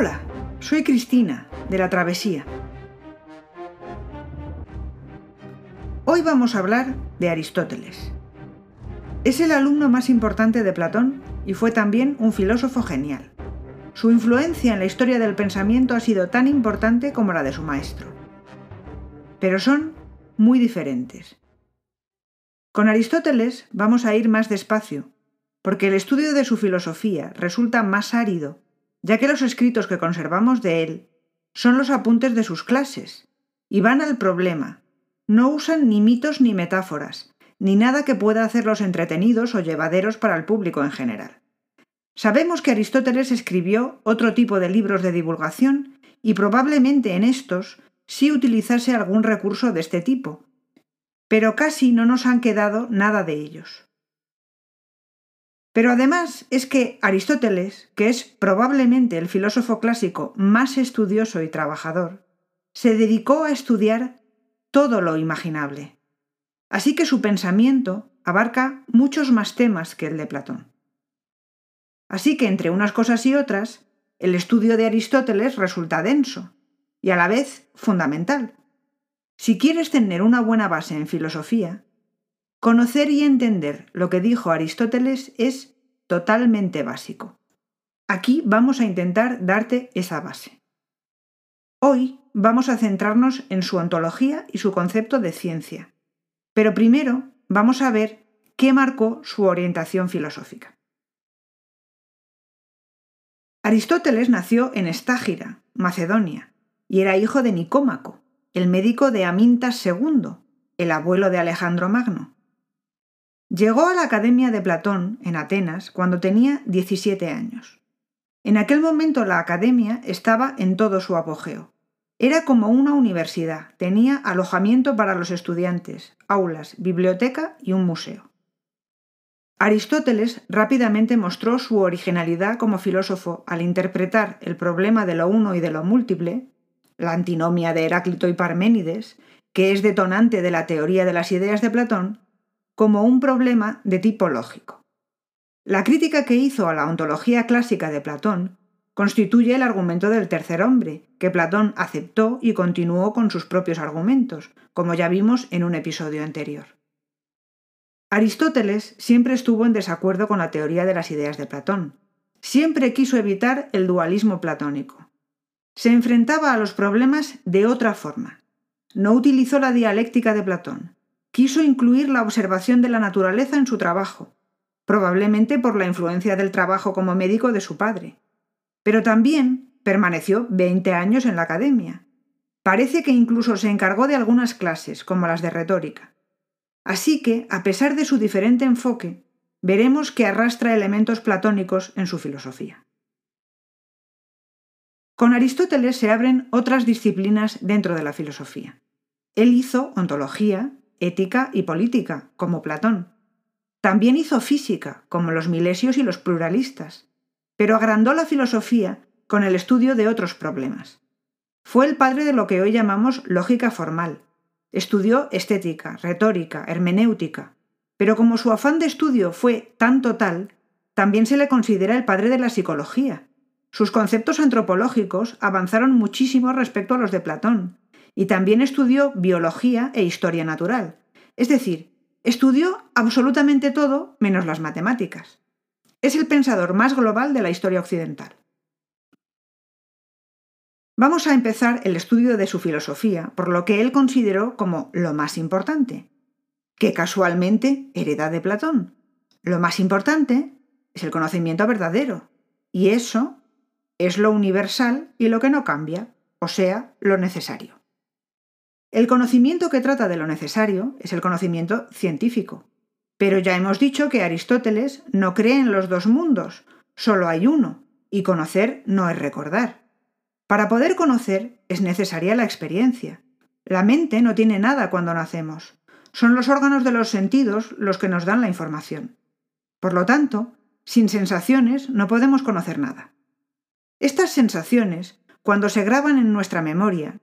Hola, soy Cristina, de la Travesía. Hoy vamos a hablar de Aristóteles. Es el alumno más importante de Platón y fue también un filósofo genial. Su influencia en la historia del pensamiento ha sido tan importante como la de su maestro. Pero son muy diferentes. Con Aristóteles vamos a ir más despacio, porque el estudio de su filosofía resulta más árido, ya que los escritos que conservamos de él son los apuntes de sus clases, y van al problema. No usan ni mitos ni metáforas, ni nada que pueda hacerlos entretenidos o llevaderos para el público en general. Sabemos que Aristóteles escribió otro tipo de libros de divulgación y probablemente en estos sí utilizase algún recurso de este tipo, pero casi no nos han quedado nada de ellos. Pero además es que Aristóteles, que es probablemente el filósofo clásico más estudioso y trabajador, se dedicó a estudiar todo lo imaginable. Así que su pensamiento abarca muchos más temas que el de Platón. Así que entre unas cosas y otras, el estudio de Aristóteles resulta denso y a la vez fundamental, si quieres tener una buena base en filosofía, conocer y entender lo que dijo Aristóteles es totalmente básico. Aquí vamos a intentar darte esa base. Hoy vamos a centrarnos en su ontología y su concepto de ciencia, pero primero vamos a ver qué marcó su orientación filosófica. Aristóteles nació en Estágira, Macedonia, y era hijo de Nicómaco, el médico de Amintas II, el abuelo de Alejandro Magno. Llegó a la Academia de Platón, en Atenas, cuando tenía 17 años. En aquel momento la Academia estaba en todo su apogeo. Era como una universidad, tenía alojamiento para los estudiantes, aulas, biblioteca y un museo. Aristóteles rápidamente mostró su originalidad como filósofo al interpretar el problema de lo uno y de lo múltiple, la antinomia de Heráclito y Parménides, que es detonante de la teoría de las ideas de Platón, como un problema de tipo lógico. La crítica que hizo a la ontología clásica de Platón constituye el argumento del tercer hombre, que Platón aceptó y continuó con sus propios argumentos, como ya vimos en un episodio anterior. Aristóteles siempre estuvo en desacuerdo con la teoría de las ideas de Platón. Siempre quiso evitar el dualismo platónico se enfrentaba a los problemas de otra forma. No utilizó la dialéctica de Platón. Quiso incluir la observación de la naturaleza en su trabajo, probablemente por la influencia del trabajo como médico de su padre. Pero también permaneció 20 años en la academia. Parece que incluso se encargó de algunas clases, como las de retórica. Así que, a pesar de su diferente enfoque, veremos que arrastra elementos platónicos en su filosofía. Con Aristóteles se abren otras disciplinas dentro de la filosofía. Él hizo ontología, ética y política, como Platón. También hizo física, como los milesios y los pluralistas, pero agrandó la filosofía con el estudio de otros problemas. Fue el padre de lo que hoy llamamos lógica formal. Estudió estética, retórica, hermenéutica, pero como su afán de estudio fue tan total, también se le considera el padre de la psicología, sus conceptos antropológicos avanzaron muchísimo respecto a los de Platón, y también estudió biología e historia natural, es decir, estudió absolutamente todo menos las matemáticas. Es el pensador más global de la historia occidental. Vamos a empezar el estudio de su filosofía por lo que él consideró como lo más importante, que casualmente hereda de Platón. Lo más importante es el conocimiento verdadero, y eso es lo universal y lo que no cambia, o sea, lo necesario. El conocimiento que trata de lo necesario es el conocimiento científico. Pero ya hemos dicho que Aristóteles no cree en los dos mundos, solo hay uno, y conocer no es recordar. Para poder conocer es necesaria la experiencia. La mente no tiene nada cuando nacemos. Son los órganos de los sentidos los que nos dan la información. Por lo tanto, sin sensaciones no podemos conocer nada. Estas sensaciones, cuando se graban en nuestra memoria,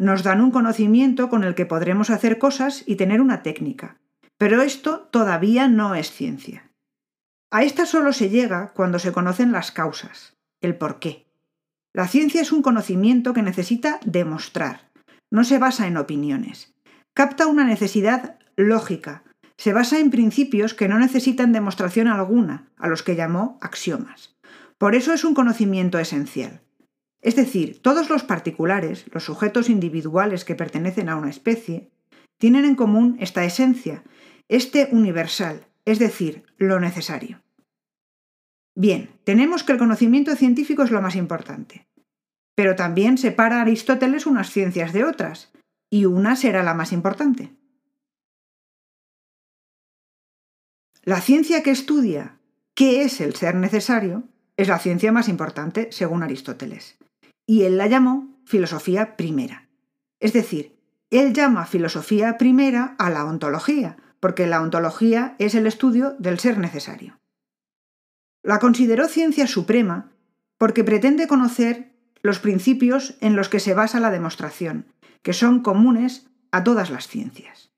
nos dan un conocimiento con el que podremos hacer cosas y tener una técnica. Pero esto todavía no es ciencia. A esta solo se llega cuando se conocen las causas, el por qué. La ciencia es un conocimiento que necesita demostrar, no se basa en opiniones. Capta una necesidad lógica, se basa en principios que no necesitan demostración alguna, a los que llamó axiomas. Por eso es un conocimiento esencial. Es decir, todos los particulares, los sujetos individuales que pertenecen a una especie, tienen en común esta esencia, este universal, es decir, lo necesario. Bien, tenemos que el conocimiento científico es lo más importante. Pero también separa Aristóteles unas ciencias de otras, y una será la más importante. La ciencia que estudia qué es el ser necesario es la ciencia más importante, según Aristóteles. Y él la llamó filosofía primera. Es decir, él llama filosofía primera a la ontología, porque la ontología es el estudio del ser necesario. La consideró ciencia suprema porque pretende conocer los principios en los que se basa la demostración, que son comunes a todas las ciencias.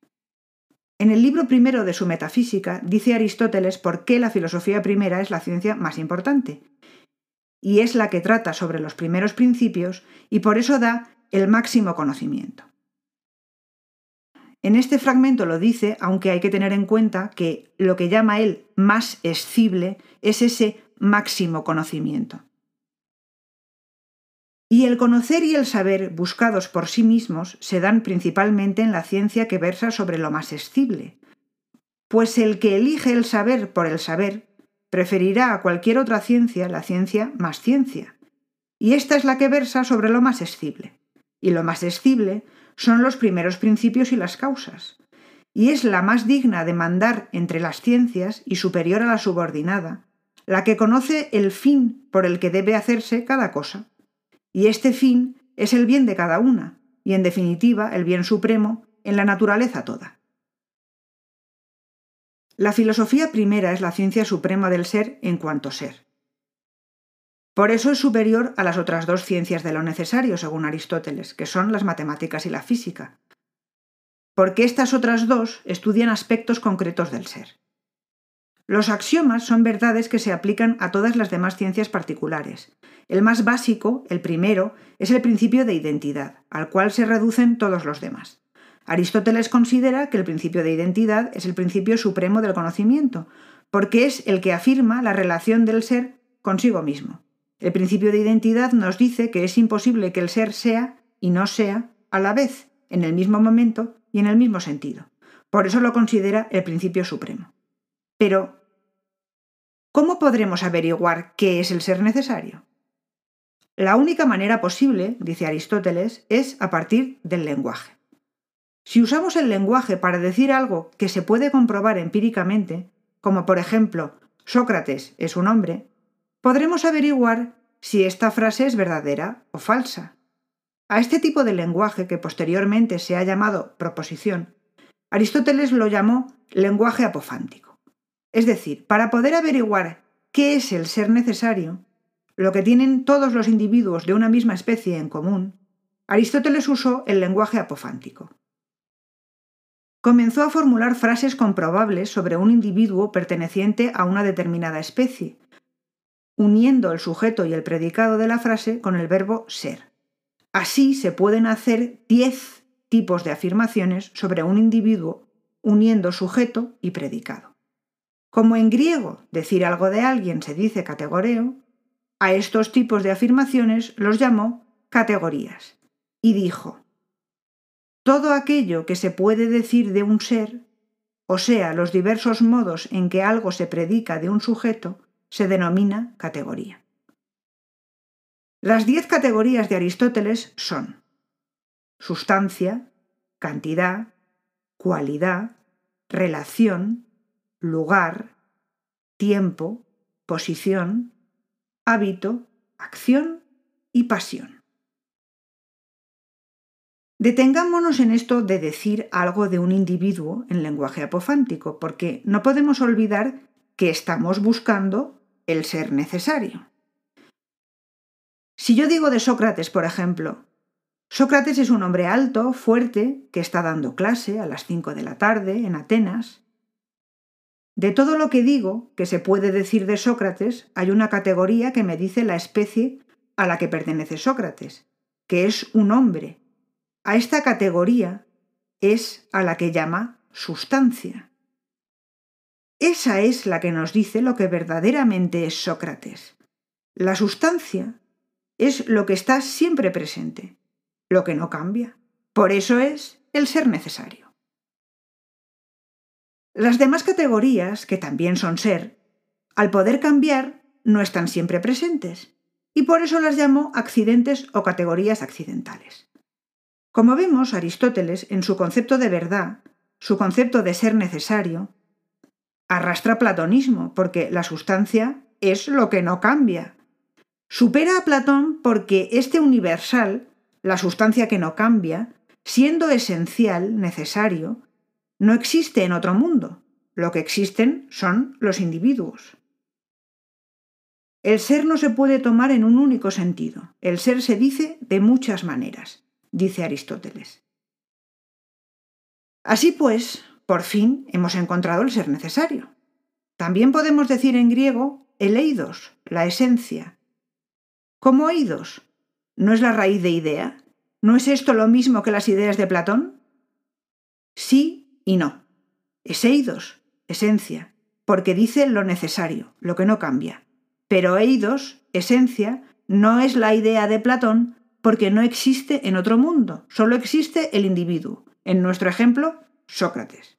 En el libro primero de su Metafísica dice Aristóteles por qué la filosofía primera es la ciencia más importante, y es la que trata sobre los primeros principios y por eso da el máximo conocimiento. En este fragmento lo dice, aunque hay que tener en cuenta que lo que llama él más escible es ese máximo conocimiento. Y el conocer y el saber buscados por sí mismos se dan principalmente en la ciencia que versa sobre lo más escible, pues el que elige el saber por el saber preferirá a cualquier otra ciencia la ciencia más ciencia. Y esta es la que versa sobre lo más escible. Y lo más escible son los primeros principios y las causas. Y es la más digna de mandar entre las ciencias y superior a la subordinada, la que conoce el fin por el que debe hacerse cada cosa. Y este fin es el bien de cada una, y en definitiva el bien supremo en la naturaleza toda. La filosofía primera es la ciencia suprema del ser en cuanto ser. Por eso es superior a las otras dos ciencias de lo necesario, según Aristóteles, que son las matemáticas y la física, porque estas otras dos estudian aspectos concretos del ser. Los axiomas son verdades que se aplican a todas las demás ciencias particulares. El más básico, el primero, es el principio de identidad, al cual se reducen todos los demás. Aristóteles considera que el principio de identidad es el principio supremo del conocimiento, porque es el que afirma la relación del ser consigo mismo. El principio de identidad nos dice que es imposible que el ser sea y no sea a la vez, en el mismo momento y en el mismo sentido. Por eso lo considera el principio supremo. Pero, ¿cómo podremos averiguar qué es el ser necesario? La única manera posible, dice Aristóteles, es a partir del lenguaje. Si usamos el lenguaje para decir algo que se puede comprobar empíricamente, como por ejemplo Sócrates es un hombre, podremos averiguar si esta frase es verdadera o falsa. A este tipo de lenguaje, que posteriormente se ha llamado proposición, Aristóteles lo llamó lenguaje apofántico. Es decir, para poder averiguar qué es el ser necesario, lo que tienen todos los individuos de una misma especie en común, Aristóteles usó el lenguaje apofántico comenzó a formular frases comprobables sobre un individuo perteneciente a una determinada especie, uniendo el sujeto y el predicado de la frase con el verbo ser. Así se pueden hacer diez tipos de afirmaciones sobre un individuo uniendo sujeto y predicado. Como en griego decir algo de alguien se dice categoreo, a estos tipos de afirmaciones los llamó categorías y dijo, todo aquello que se puede decir de un ser, o sea, los diversos modos en que algo se predica de un sujeto, se denomina categoría. Las diez categorías de Aristóteles son sustancia, cantidad, cualidad, relación, lugar, tiempo, posición, hábito, acción y pasión. Detengámonos en esto de decir algo de un individuo en lenguaje apofántico, porque no podemos olvidar que estamos buscando el ser necesario. Si yo digo de Sócrates, por ejemplo, Sócrates es un hombre alto, fuerte, que está dando clase a las 5 de la tarde en Atenas. De todo lo que digo que se puede decir de Sócrates, hay una categoría que me dice la especie a la que pertenece Sócrates, que es un hombre. A esta categoría es a la que llama sustancia. Esa es la que nos dice lo que verdaderamente es Sócrates. La sustancia es lo que está siempre presente, lo que no cambia. Por eso es el ser necesario. Las demás categorías, que también son ser, al poder cambiar, no están siempre presentes, y por eso las llamo accidentes o categorías accidentales. Como vemos, Aristóteles, en su concepto de verdad, su concepto de ser necesario, arrastra platonismo, porque la sustancia es lo que no cambia. Supera a Platón porque este universal, la sustancia que no cambia, siendo esencial, necesario, no existe en otro mundo. Lo que existen son los individuos. El ser no se puede tomar en un único sentido. El ser se dice de muchas maneras, dice Aristóteles. Así pues, por fin hemos encontrado el ser necesario. También podemos decir en griego el eidos, la esencia. ¿Cómo eidos? ¿No es la raíz de idea? ¿No es esto lo mismo que las ideas de Platón? Sí y no. Es eidos, esencia, porque dice lo necesario, lo que no cambia. Pero eidos, esencia, no es la idea de Platón porque no existe en otro mundo, solo existe el individuo. En nuestro ejemplo, Sócrates.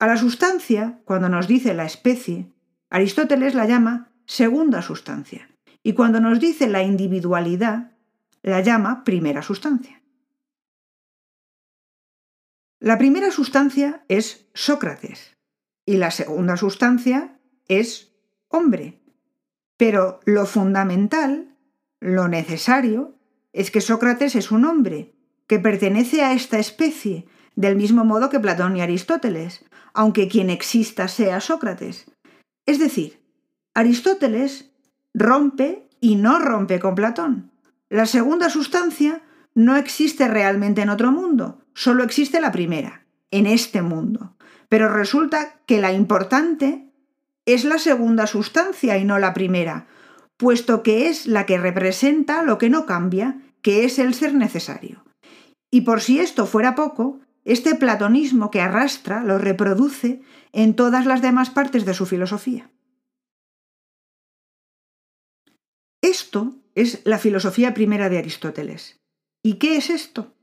A la sustancia, cuando nos dice la especie, Aristóteles la llama segunda sustancia, y cuando nos dice la individualidad, la llama primera sustancia. La primera sustancia es Sócrates y la segunda sustancia es hombre. Pero lo fundamental, lo necesario, es que Sócrates es un hombre que pertenece a esta especie, del mismo modo que Platón y Aristóteles, aunque quien exista sea Sócrates. Es decir, Aristóteles rompe y no rompe con Platón. La segunda sustancia no existe realmente en otro mundo, solo existe la primera, en este mundo. Pero resulta que la importante es la segunda sustancia y no la primera, puesto que es la que representa lo que no cambia, que es el ser necesario. Y por si esto fuera poco, este platonismo que arrastra lo reproduce en todas las demás partes de su filosofía. Esto es la filosofía primera de Aristóteles. ¿Y qué es esto?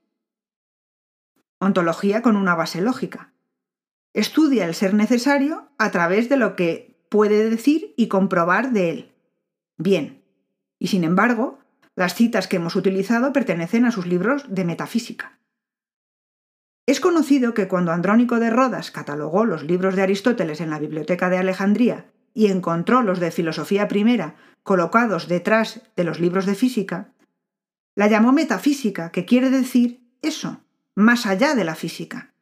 Ontología con una base lógica. Estudia el ser necesario a través de lo que puede decir y comprobar de él. Bien, y sin embargo, las citas que hemos utilizado pertenecen a sus libros de metafísica. Es conocido que cuando Andrónico de Rodas catalogó los libros de Aristóteles en la Biblioteca de Alejandría y encontró los de Filosofía Primera colocados detrás de los libros de física, la llamó metafísica, que quiere decir eso, más allá de la física.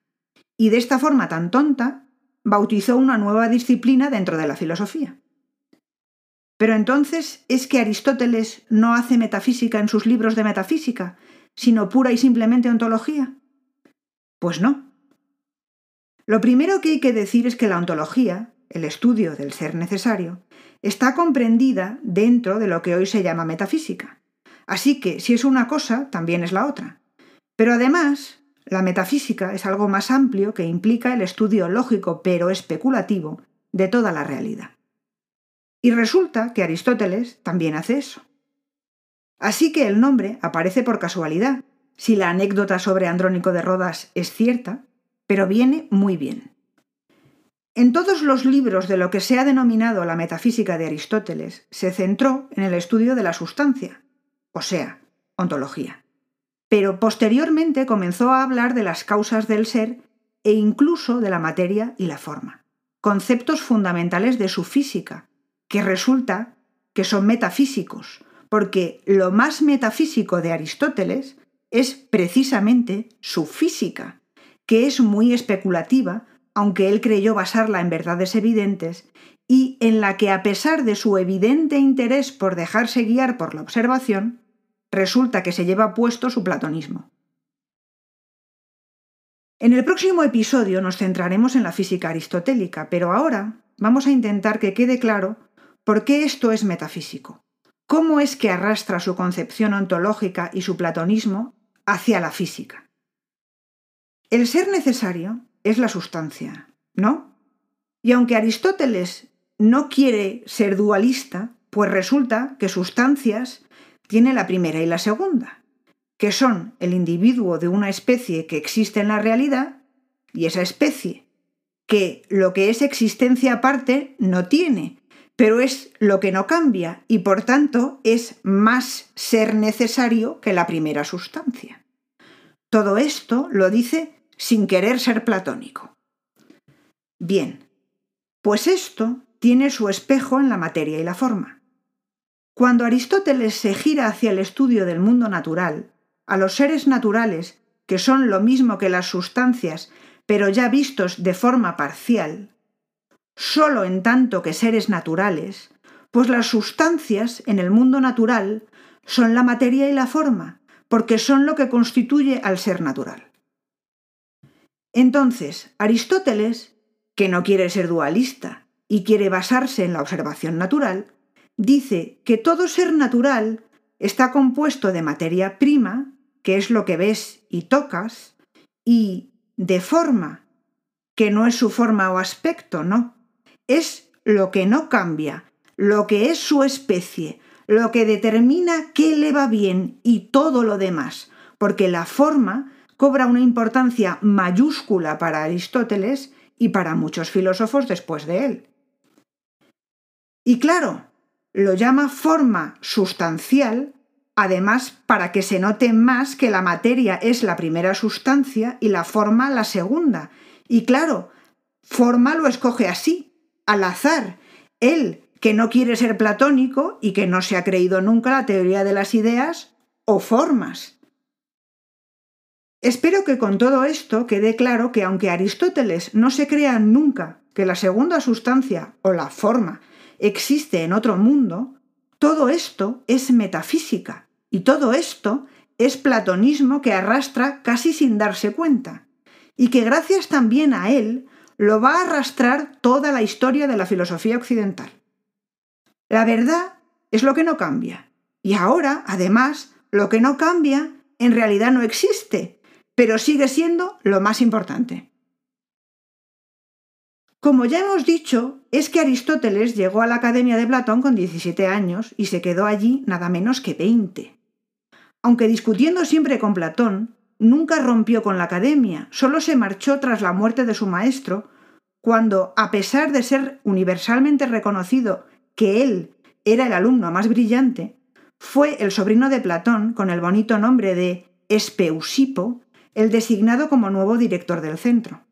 Y de esta forma tan tonta, bautizó una nueva disciplina dentro de la filosofía. Pero entonces, ¿es que Aristóteles no hace metafísica en sus libros de metafísica, sino pura y simplemente ontología? Pues no. Lo primero que hay que decir es que la ontología, el estudio del ser necesario, está comprendida dentro de lo que hoy se llama metafísica. Así que si es una cosa, también es la otra. Pero además, la metafísica es algo más amplio que implica el estudio lógico pero especulativo de toda la realidad. Y resulta que Aristóteles también hace eso. Así que el nombre aparece por casualidad, si la anécdota sobre Andrónico de Rodas es cierta, pero viene muy bien. En todos los libros de lo que se ha denominado la metafísica de Aristóteles se centró en el estudio de la sustancia, o sea, ontología. Pero posteriormente comenzó a hablar de las causas del ser e incluso de la materia y la forma, conceptos fundamentales de su física, que resulta que son metafísicos, porque lo más metafísico de Aristóteles es precisamente su física, que es muy especulativa, aunque él creyó basarla en verdades evidentes, y en la que a pesar de su evidente interés por dejarse guiar por la observación, resulta que se lleva puesto su platonismo. En el próximo episodio nos centraremos en la física aristotélica, pero ahora vamos a intentar que quede claro por qué esto es metafísico, cómo es que arrastra su concepción ontológica y su platonismo hacia la física. El ser necesario es la sustancia, ¿no? Y aunque Aristóteles no quiere ser dualista, pues resulta que sustancias tiene la primera y la segunda, que son el individuo de una especie que existe en la realidad y esa especie que lo que es existencia aparte no tiene, pero es lo que no cambia y por tanto es más ser necesario que la primera sustancia. Todo esto lo dice sin querer ser platónico. Bien, pues esto tiene su espejo en la materia y la forma. Cuando Aristóteles se gira hacia el estudio del mundo natural, a los seres naturales, que son lo mismo que las sustancias, pero ya vistos de forma parcial, solo en tanto que seres naturales, pues las sustancias en el mundo natural son la materia y la forma, porque son lo que constituye al ser natural. Entonces, Aristóteles, que no quiere ser dualista y quiere basarse en la observación natural, dice que todo ser natural está compuesto de materia prima, que es lo que ves y tocas, y de forma, que no es su forma o aspecto, no, es lo que no cambia, lo que es su especie, lo que determina qué le va bien y todo lo demás, porque la forma cobra una importancia mayúscula para Aristóteles y para muchos filósofos después de él. Y claro, lo llama forma sustancial, además para que se note más que la materia es la primera sustancia y la forma la segunda. Y claro, forma lo escoge así, al azar. Él, que no quiere ser platónico y que no se ha creído nunca la teoría de las ideas o formas. Espero que con todo esto quede claro que aunque Aristóteles no se crea nunca que la segunda sustancia o la forma existe en otro mundo, todo esto es metafísica y todo esto es platonismo que arrastra casi sin darse cuenta, y que gracias también a él lo va a arrastrar toda la historia de la filosofía occidental. La verdad es lo que no cambia. Y ahora, además, lo que no cambia en realidad no existe, pero sigue siendo lo más importante. Como ya hemos dicho, es que Aristóteles llegó a la Academia de Platón con 17 años y se quedó allí nada menos que 20. Aunque discutiendo siempre con Platón, nunca rompió con la academia, solo se marchó tras la muerte de su maestro, cuando, a pesar de ser universalmente reconocido que él era el alumno más brillante, fue el sobrino de Platón, con el bonito nombre de Espeusipo, el designado como nuevo director del centro.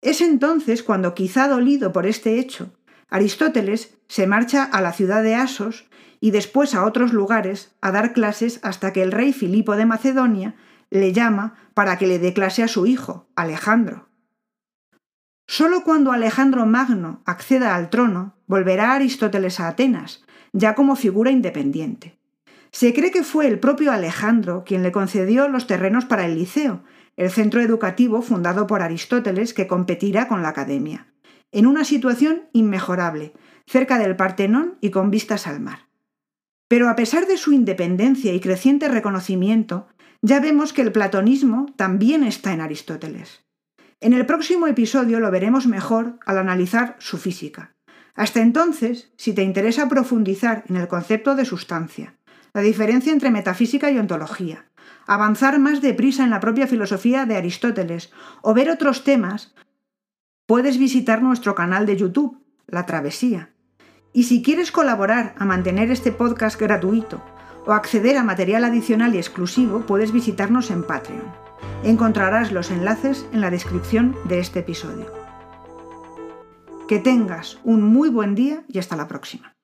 Es entonces cuando, quizá dolido por este hecho, Aristóteles se marcha a la ciudad de Asos y después a otros lugares a dar clases hasta que el rey Filipo de Macedonia le llama para que le dé clase a su hijo, Alejandro. Solo cuando Alejandro Magno acceda al trono, volverá Aristóteles a Atenas, ya como figura independiente. Se cree que fue el propio Alejandro quien le concedió los terrenos para el Liceo, el centro educativo fundado por Aristóteles que competirá con la Academia, en una situación inmejorable, cerca del Partenón y con vistas al mar. Pero a pesar de su independencia y creciente reconocimiento, ya vemos que el platonismo también está en Aristóteles. En el próximo episodio lo veremos mejor al analizar su física. Hasta entonces, si te interesa profundizar en el concepto de sustancia, la diferencia entre metafísica y ontología, avanzar más deprisa en la propia filosofía de Aristóteles o ver otros temas, puedes visitar nuestro canal de YouTube, La Travesía. Y si quieres colaborar a mantener este podcast gratuito o acceder a material adicional y exclusivo, puedes visitarnos en Patreon. Encontrarás los enlaces en la descripción de este episodio. Que tengas un muy buen día y hasta la próxima.